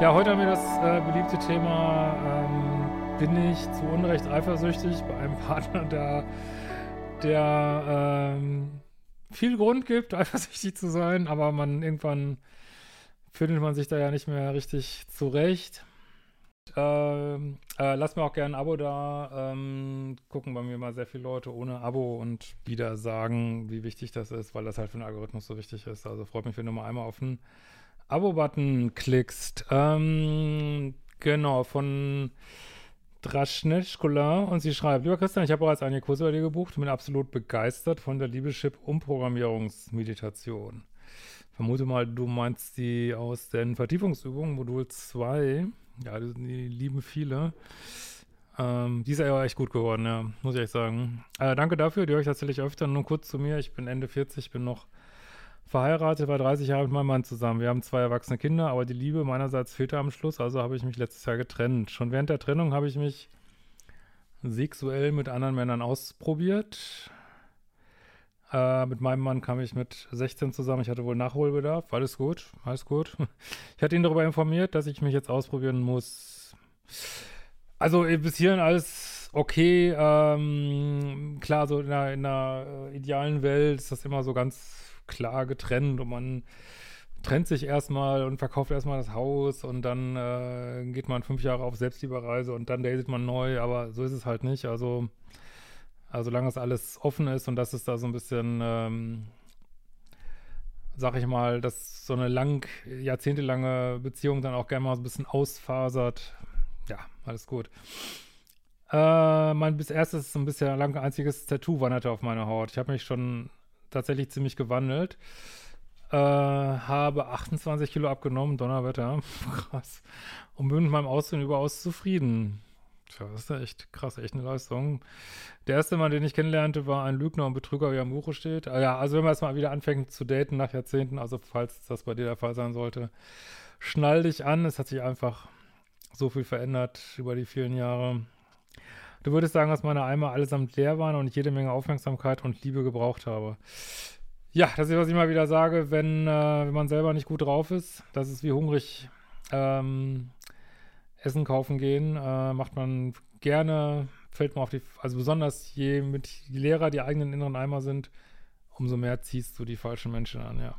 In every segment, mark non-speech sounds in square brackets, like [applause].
Ja, heute haben wir das äh, beliebte Thema, ähm, bin ich zu Unrecht eifersüchtig bei einem [laughs] Partner, der, der ähm, viel Grund gibt, [laughs] eifersüchtig zu sein, aber man irgendwann findet man sich da ja nicht mehr richtig zurecht. Ähm, äh, lasst mir auch gerne ein Abo da. Ähm, gucken bei mir mal sehr viele Leute ohne Abo und wieder sagen, wie wichtig das ist, weil das halt für den Algorithmus so wichtig ist. Also freut mich, wenn du mal einmal auf den Abo-Button klickst. Ähm, genau, von Draschnetschkola und sie schreibt, lieber Christian, ich habe bereits einige Kurse bei dir gebucht und bin absolut begeistert von der Liebeschip-Umprogrammierungsmeditation. Vermute mal, du meinst die aus den Vertiefungsübungen, Modul 2. Ja, die, die lieben viele. Ähm, die ist ja echt gut geworden, ja, muss ich echt sagen. Äh, danke dafür, die höre ich tatsächlich öfter. Nur kurz zu mir, ich bin Ende 40, bin noch verheiratet, war 30 Jahre mit meinem Mann zusammen. Wir haben zwei erwachsene Kinder, aber die Liebe meinerseits fehlte am Schluss, also habe ich mich letztes Jahr getrennt. Schon während der Trennung habe ich mich sexuell mit anderen Männern ausprobiert. Äh, mit meinem Mann kam ich mit 16 zusammen. Ich hatte wohl Nachholbedarf. Alles gut, alles gut. [laughs] Ich hatte ihn darüber informiert, dass ich mich jetzt ausprobieren muss. Also bis hierhin alles okay. Ähm, klar, so in einer, in einer idealen Welt ist das immer so ganz klar getrennt und man trennt sich erstmal und verkauft erstmal das Haus und dann äh, geht man fünf Jahre auf Selbstlieberreise und dann datet man neu, aber so ist es halt nicht. Also, also solange es alles offen ist und das ist da so ein bisschen, ähm, sag ich mal, dass so eine lang, jahrzehntelange Beziehung dann auch gerne mal so ein bisschen ausfasert. Ja, alles gut. Äh, mein bis erstes ein bisschen lang einziges Tattoo wanderte auf meiner Haut. Ich habe mich schon tatsächlich ziemlich gewandelt. Äh, habe 28 Kilo abgenommen, Donnerwetter. [laughs] krass. Und bin mit meinem Aussehen überaus zufrieden. Tja, das ist ja echt krass, echt eine Leistung. Der erste Mann, den ich kennenlernte, war ein Lügner und Betrüger, wie am Buche steht. Ah, ja, also wenn man jetzt mal wieder anfängt zu daten nach Jahrzehnten, also falls das bei dir der Fall sein sollte, schnall dich an. Es hat sich einfach so viel verändert über die vielen Jahre. Du würdest sagen, dass meine Eimer allesamt leer waren und ich jede Menge Aufmerksamkeit und Liebe gebraucht habe. Ja, das ist, was ich mal wieder sage, wenn, äh, wenn man selber nicht gut drauf ist. Das ist wie hungrig ähm, Essen kaufen gehen. Äh, macht man gerne, fällt man auf die, also besonders je mit je leerer die eigenen inneren Eimer sind, umso mehr ziehst du die falschen Menschen an, ja.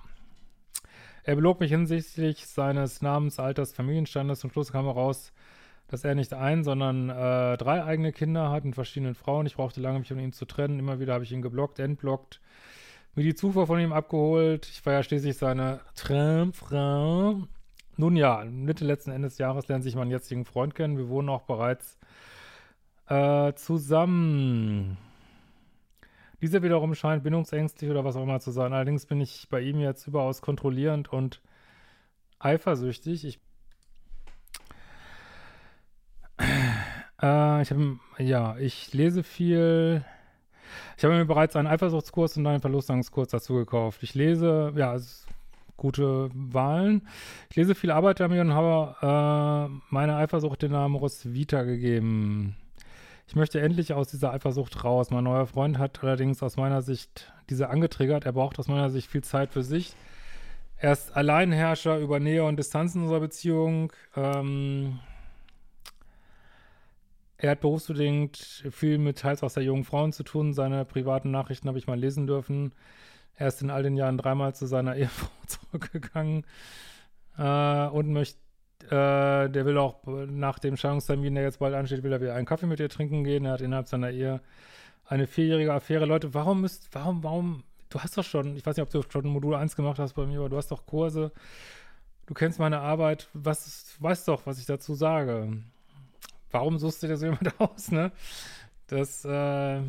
Er belog mich hinsichtlich seines Namens, Alters, Familienstandes. Zum Schluss kam heraus, dass er nicht ein, sondern äh, drei eigene Kinder hat mit verschiedenen Frauen. Ich brauchte lange, mich von ihm zu trennen. Immer wieder habe ich ihn geblockt, entblockt, mir die Zufuhr von ihm abgeholt. Ich war ja schließlich seine Traumfrau. Nun ja, Mitte letzten Endes des Jahres lernt sich mein jetzigen Freund kennen. Wir wohnen auch bereits äh, zusammen. Dieser wiederum scheint bindungsängstlich oder was auch immer zu sein. Allerdings bin ich bei ihm jetzt überaus kontrollierend und eifersüchtig. Ich Äh, ich habe, ja, ich lese viel. Ich habe mir bereits einen Eifersuchtskurs und einen Verlustangskurs dazu gekauft. Ich lese, ja, gute Wahlen. Ich lese viel Arbeit damit und habe äh, meine Eifersucht den Namen Rosvita gegeben. Ich möchte endlich aus dieser Eifersucht raus. Mein neuer Freund hat allerdings aus meiner Sicht diese angetriggert. Er braucht aus meiner Sicht viel Zeit für sich. Er ist Alleinherrscher über Nähe und Distanz in unserer Beziehung. Ähm, er hat berufsbedingt viel mit teils auch sehr jungen Frauen zu tun. Seine privaten Nachrichten habe ich mal lesen dürfen. Er ist in all den Jahren dreimal zu seiner [laughs] Ehefrau zurückgegangen äh, und möchte, äh, der will auch nach dem Scheidungstermin, der jetzt bald ansteht, will er wieder einen Kaffee mit ihr trinken gehen. Er hat innerhalb seiner Ehe eine vierjährige Affäre. Leute, warum müsst, warum, warum, du hast doch schon, ich weiß nicht, ob du schon Modul 1 gemacht hast bei mir, aber du hast doch Kurse du kennst meine Arbeit, was, weißt doch, was ich dazu sage. Warum suchst du dir so jemand [laughs] aus, ne? Das, äh,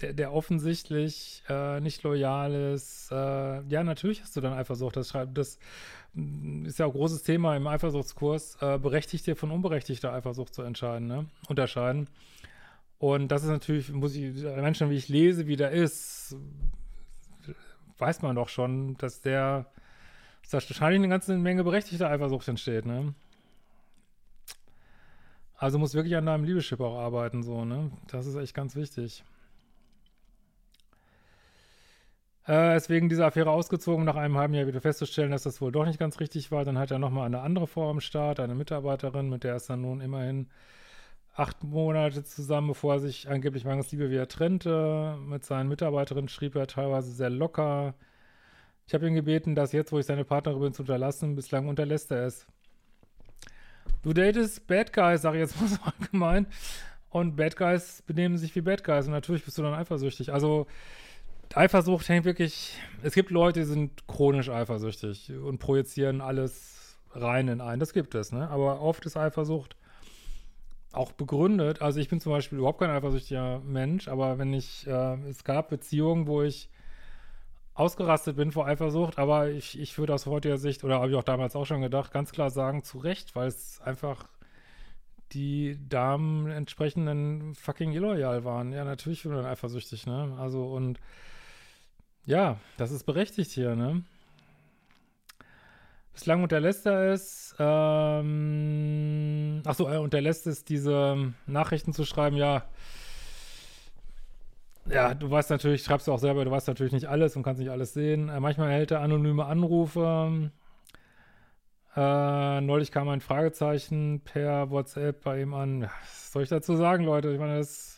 der, der offensichtlich äh, nicht loyal ist, äh, ja, natürlich hast du dann Eifersucht. Das, das mm, ist ja auch ein großes Thema im Eifersuchtskurs, äh, berechtigte von unberechtigter Eifersucht zu entscheiden, ne? unterscheiden. Und das ist natürlich, muss ich, Menschen, wie ich lese, wie der ist, weiß man doch schon, dass der, dass da wahrscheinlich eine ganze Menge berechtigter Eifersucht entsteht, ne? Also muss wirklich an deinem Liebeschip auch arbeiten, so, ne? Das ist echt ganz wichtig. Äh, ist wegen dieser Affäre ausgezogen, nach einem halben Jahr wieder festzustellen, dass das wohl doch nicht ganz richtig war. Dann hat er nochmal eine andere Frau am Start, eine Mitarbeiterin, mit der ist dann nun immerhin acht Monate zusammen, bevor er sich angeblich mangels Liebe wieder trennte. Mit seinen Mitarbeiterinnen schrieb er teilweise sehr locker. Ich habe ihn gebeten, dass jetzt, wo ich seine Partnerin bin, zu unterlassen. Bislang unterlässt er es. Du datest Bad Guys, sag ich jetzt mal so [laughs] allgemein. Und Bad Guys benehmen sich wie Bad Guys. Und natürlich bist du dann eifersüchtig. Also, Eifersucht hängt wirklich. Es gibt Leute, die sind chronisch eifersüchtig und projizieren alles rein in einen. Das gibt es, ne? Aber oft ist Eifersucht auch begründet. Also ich bin zum Beispiel überhaupt kein eifersüchtiger Mensch, aber wenn ich, äh, es gab Beziehungen, wo ich ausgerastet bin vor Eifersucht, aber ich, ich würde aus heutiger Sicht, oder habe ich auch damals auch schon gedacht, ganz klar sagen, zu Recht, weil es einfach die Damen entsprechenden fucking illoyal waren. Ja, natürlich bin ich eifersüchtig, ne? Also und ja, das ist berechtigt hier, ne? Bislang unterlässt er es. Ähm, achso, er unterlässt es, diese Nachrichten zu schreiben. Ja, ja, du weißt natürlich, schreibst du auch selber, du weißt natürlich nicht alles und kannst nicht alles sehen. Äh, manchmal erhält er anonyme Anrufe. Äh, neulich kam ein Fragezeichen per WhatsApp bei ihm an. Was soll ich dazu sagen, Leute? Ich meine, das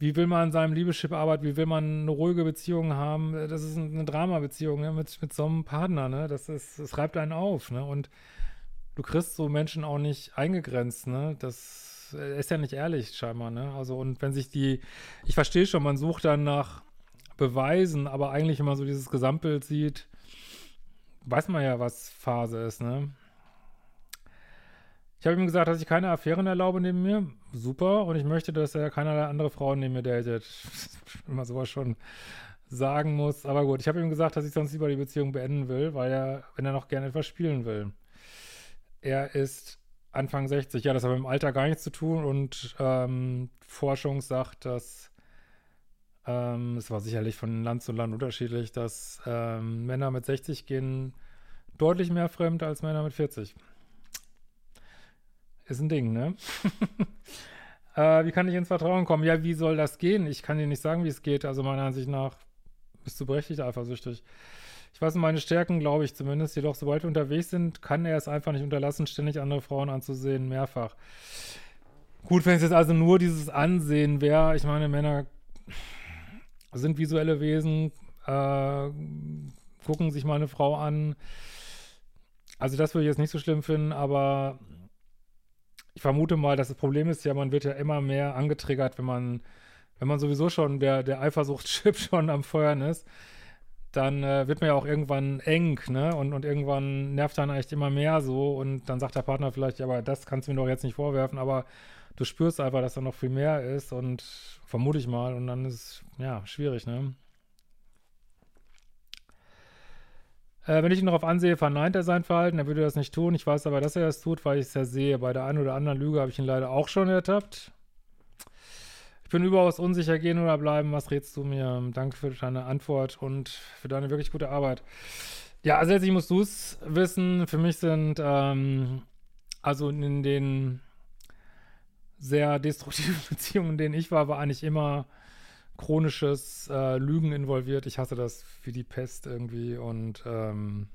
wie will man an seinem Liebeschip arbeiten, wie will man eine ruhige Beziehung haben, das ist eine Drama-Beziehung ne? mit, mit so einem Partner, ne? Das ist, das reibt einen auf, ne? Und du kriegst so Menschen auch nicht eingegrenzt, ne? Das ist ja nicht ehrlich, scheinbar, ne? Also, und wenn sich die, ich verstehe schon, man sucht dann nach Beweisen, aber eigentlich, wenn man so dieses Gesamtbild sieht, weiß man ja, was Phase ist, ne? Ich habe ihm gesagt, dass ich keine Affären erlaube neben mir. Super. Und ich möchte, dass er keinerlei andere Frauen neben mir datet. [laughs] Wenn man sowas schon sagen muss. Aber gut, ich habe ihm gesagt, dass ich sonst lieber die Beziehung beenden will, weil er, wenn er noch gerne etwas spielen will. Er ist Anfang 60. Ja, das hat mit dem Alter gar nichts zu tun. Und ähm, Forschung sagt, dass ähm, es war sicherlich von Land zu Land unterschiedlich, dass ähm, Männer mit 60 gehen deutlich mehr fremd als Männer mit 40 ist ein Ding, ne? [laughs] äh, wie kann ich ins Vertrauen kommen? Ja, wie soll das gehen? Ich kann dir nicht sagen, wie es geht. Also meiner Ansicht nach bist du berechtigt eifersüchtig. Ich weiß meine Stärken, glaube ich zumindest. Jedoch, sobald wir unterwegs sind, kann er es einfach nicht unterlassen, ständig andere Frauen anzusehen, mehrfach. Gut, wenn es jetzt also nur dieses Ansehen wäre, ich meine, Männer sind visuelle Wesen, äh, gucken sich mal eine Frau an. Also das würde ich jetzt nicht so schlimm finden, aber ich vermute mal, dass das Problem ist ja, man wird ja immer mehr angetriggert, wenn man, wenn man sowieso schon der, der Eifersuchtschip [laughs] schon am Feuern ist, dann äh, wird man ja auch irgendwann eng, ne? Und, und irgendwann nervt dann echt immer mehr so und dann sagt der Partner vielleicht, aber das kannst du mir doch jetzt nicht vorwerfen, aber du spürst einfach, dass da noch viel mehr ist und vermute ich mal und dann ist es, ja, schwierig, ne? Äh, wenn ich ihn darauf ansehe, verneint er sein Verhalten. Er würde das nicht tun. Ich weiß aber, dass er das tut, weil ich es ja sehe. Bei der einen oder anderen Lüge habe ich ihn leider auch schon ertappt. Ich bin überaus unsicher, gehen oder bleiben. Was rätst du mir? Danke für deine Antwort und für deine wirklich gute Arbeit. Ja, also letztlich musst du es wissen. Für mich sind, ähm, also in den sehr destruktiven [laughs] Beziehungen, in denen ich war, war eigentlich immer chronisches äh, Lügen involviert. Ich hasse das wie die Pest irgendwie und ähm,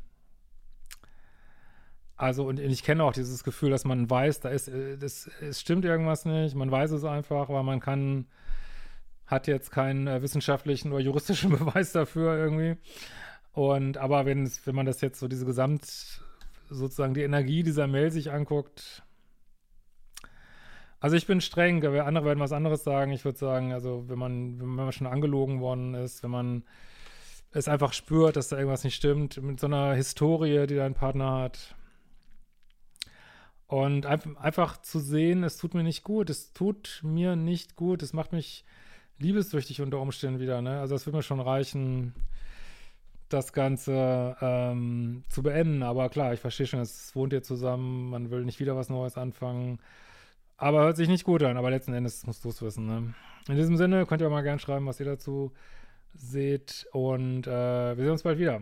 also und ich kenne auch dieses Gefühl, dass man weiß, da ist, äh, das, es stimmt irgendwas nicht, man weiß es einfach, aber man kann, hat jetzt keinen äh, wissenschaftlichen oder juristischen [laughs] Beweis dafür irgendwie. Und aber wenn wenn man das jetzt so diese Gesamt sozusagen die Energie dieser Mail sich anguckt, also ich bin streng, andere werden was anderes sagen. Ich würde sagen, also wenn man, wenn man schon angelogen worden ist, wenn man es einfach spürt, dass da irgendwas nicht stimmt, mit so einer Historie, die dein Partner hat. Und einfach zu sehen, es tut mir nicht gut, es tut mir nicht gut, es macht mich liebessüchtig unter Umständen wieder, ne? Also das würde mir schon reichen, das Ganze ähm, zu beenden. Aber klar, ich verstehe schon, es wohnt ihr zusammen, man will nicht wieder was Neues anfangen. Aber hört sich nicht gut an, aber letzten Endes musst du es wissen, ne? In diesem Sinne könnt ihr auch mal gerne schreiben, was ihr dazu seht. Und äh, wir sehen uns bald wieder.